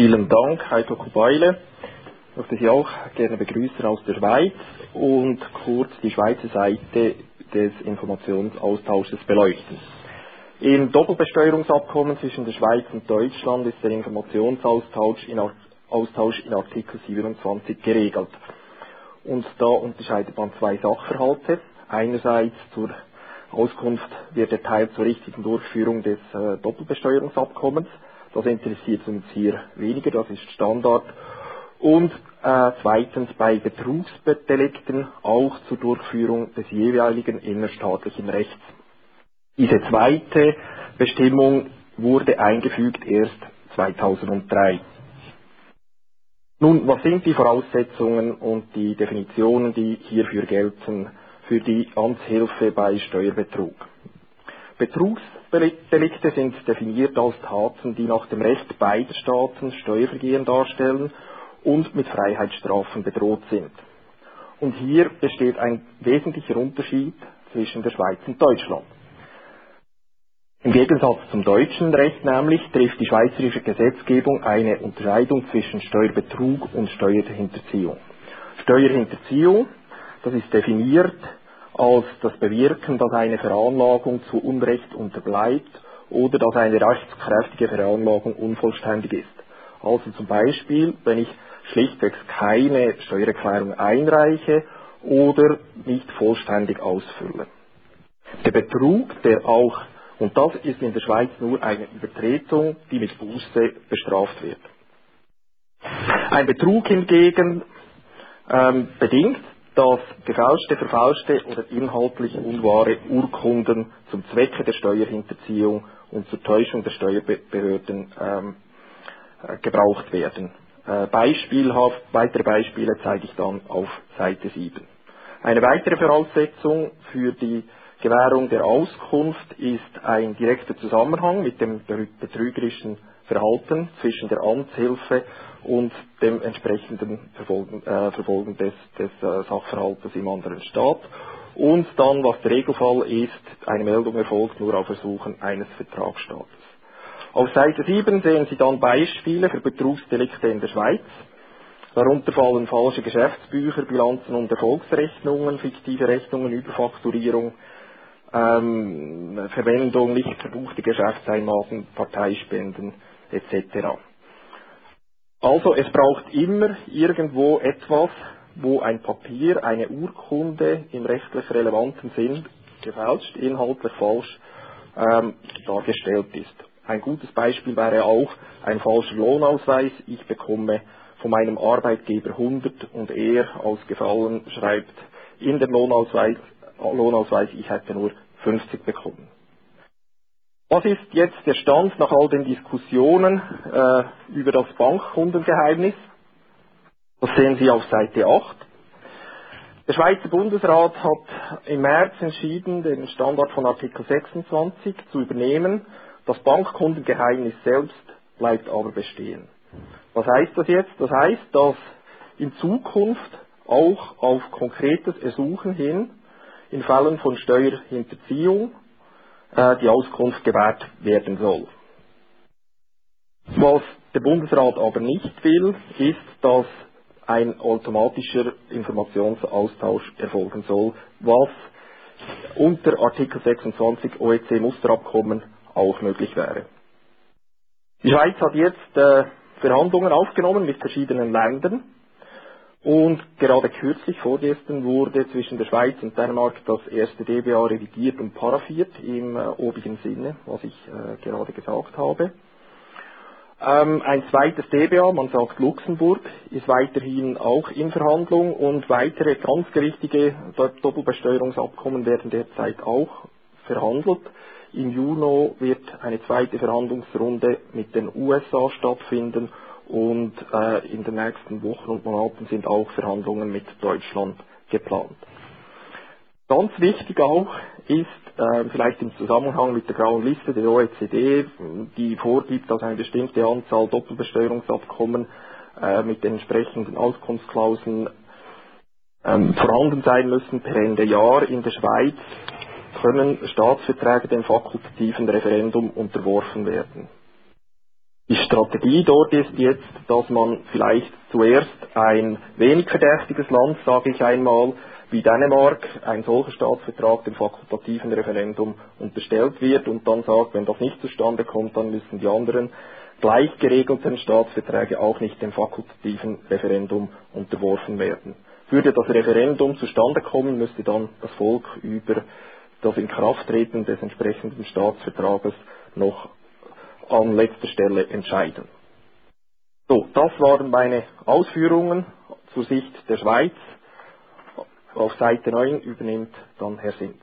Vielen Dank, Heiko Kubeile. Ich möchte Sie auch gerne begrüßen aus der Schweiz und kurz die Schweizer Seite des Informationsaustausches beleuchten. Im Doppelbesteuerungsabkommen zwischen der Schweiz und Deutschland ist der Informationsaustausch in, Austausch in Artikel 27 geregelt. Und da unterscheidet man zwei Sachverhalte. Einerseits zur Auskunft wird erteilt zur richtigen Durchführung des äh, Doppelbesteuerungsabkommens. Das interessiert uns hier weniger, das ist Standard. Und äh, zweitens bei Betrugsdelikten auch zur Durchführung des jeweiligen innerstaatlichen Rechts. Diese zweite Bestimmung wurde eingefügt erst 2003. Nun, was sind die Voraussetzungen und die Definitionen, die hierfür gelten für die Amtshilfe bei Steuerbetrug? Betrugsdelikte sind definiert als Taten, die nach dem Recht beider Staaten Steuervergehen darstellen und mit Freiheitsstrafen bedroht sind. Und hier besteht ein wesentlicher Unterschied zwischen der Schweiz und Deutschland. Im Gegensatz zum deutschen Recht nämlich trifft die schweizerische Gesetzgebung eine Unterscheidung zwischen Steuerbetrug und Steuerhinterziehung. Steuerhinterziehung, das ist definiert als das Bewirken, dass eine Veranlagung zu Unrecht unterbleibt oder dass eine rechtskräftige Veranlagung unvollständig ist. Also zum Beispiel, wenn ich schlichtweg keine Steuererklärung einreiche oder nicht vollständig ausfülle. Der Betrug, der auch, und das ist in der Schweiz nur eine Übertretung, die mit Buße bestraft wird. Ein Betrug hingegen ähm, bedingt, dass gefälschte, verfälschte oder inhaltlich unwahre Urkunden zum Zwecke der Steuerhinterziehung und zur Täuschung der Steuerbehörden ähm, äh, gebraucht werden. Äh, beispielhaft, weitere Beispiele zeige ich dann auf Seite 7. Eine weitere Voraussetzung für die Gewährung der Auskunft ist ein direkter Zusammenhang mit dem betrügerischen Verhalten zwischen der Amtshilfe und dem entsprechenden Verfolgen, äh, Verfolgen des, des äh, Sachverhaltes im anderen Staat. Und dann, was der Regelfall ist, eine Meldung erfolgt nur auf Ersuchen eines Vertragsstaates. Auf Seite 7 sehen Sie dann Beispiele für Betrugsdelikte in der Schweiz. Darunter fallen falsche Geschäftsbücher, Bilanzen und Erfolgsrechnungen, fiktive Rechnungen, Überfakturierung, ähm, Verwendung nicht verbuchte Geschäftseinnahmen, Parteispenden etc. Also es braucht immer irgendwo etwas, wo ein Papier, eine Urkunde im rechtlich relevanten Sinn gefälscht, inhaltlich falsch ähm, dargestellt ist. Ein gutes Beispiel wäre auch ein falscher Lohnausweis. Ich bekomme von meinem Arbeitgeber 100 und er als Gefallen schreibt in den Lohnausweis, Lohnausweis ich hätte nur 50 bekommen. Was ist jetzt der Stand nach all den Diskussionen äh, über das Bankkundengeheimnis? Das sehen Sie auf Seite 8. Der Schweizer Bundesrat hat im März entschieden, den Standard von Artikel 26 zu übernehmen. Das Bankkundengeheimnis selbst bleibt aber bestehen. Was heißt das jetzt? Das heißt, dass in Zukunft auch auf konkretes Ersuchen hin in Fällen von Steuerhinterziehung die Auskunft gewährt werden soll. Was der Bundesrat aber nicht will, ist, dass ein automatischer Informationsaustausch erfolgen soll, was unter Artikel 26 OECD Musterabkommen auch möglich wäre. Die Schweiz hat jetzt äh, Verhandlungen aufgenommen mit verschiedenen Ländern und gerade kürzlich, vorgestern, wurde zwischen der Schweiz und Dänemark das erste DBA revidiert und paraffiert im äh, obigen Sinne, was ich äh, gerade gesagt habe. Ähm, ein zweites DBA, man sagt Luxemburg, ist weiterhin auch in Verhandlung und weitere ganz gerichtige Doppelbesteuerungsabkommen werden derzeit auch verhandelt. Im Juni wird eine zweite Verhandlungsrunde mit den USA stattfinden und äh, in den nächsten Wochen und Monaten sind auch Verhandlungen mit Deutschland geplant. Ganz wichtig auch ist äh, vielleicht im Zusammenhang mit der grauen Liste der OECD, die vorgibt, dass eine bestimmte Anzahl Doppelbesteuerungsabkommen äh, mit den entsprechenden Auskunftsklauseln ähm, vorhanden sein müssen per Ende Jahr in der Schweiz können Staatsverträge dem fakultativen Referendum unterworfen werden. Die Strategie dort ist jetzt, dass man vielleicht zuerst ein wenig verdächtiges Land, sage ich einmal, wie Dänemark, ein solcher Staatsvertrag dem fakultativen Referendum unterstellt wird und dann sagt, wenn das nicht zustande kommt, dann müssen die anderen gleich geregelten Staatsverträge auch nicht dem fakultativen Referendum unterworfen werden. Würde das Referendum zustande kommen, müsste dann das Volk über das Inkrafttreten des entsprechenden Staatsvertrages noch an letzter Stelle entscheiden. So, das waren meine Ausführungen zur Sicht der Schweiz. Auf Seite 9 übernimmt dann Herr Sins.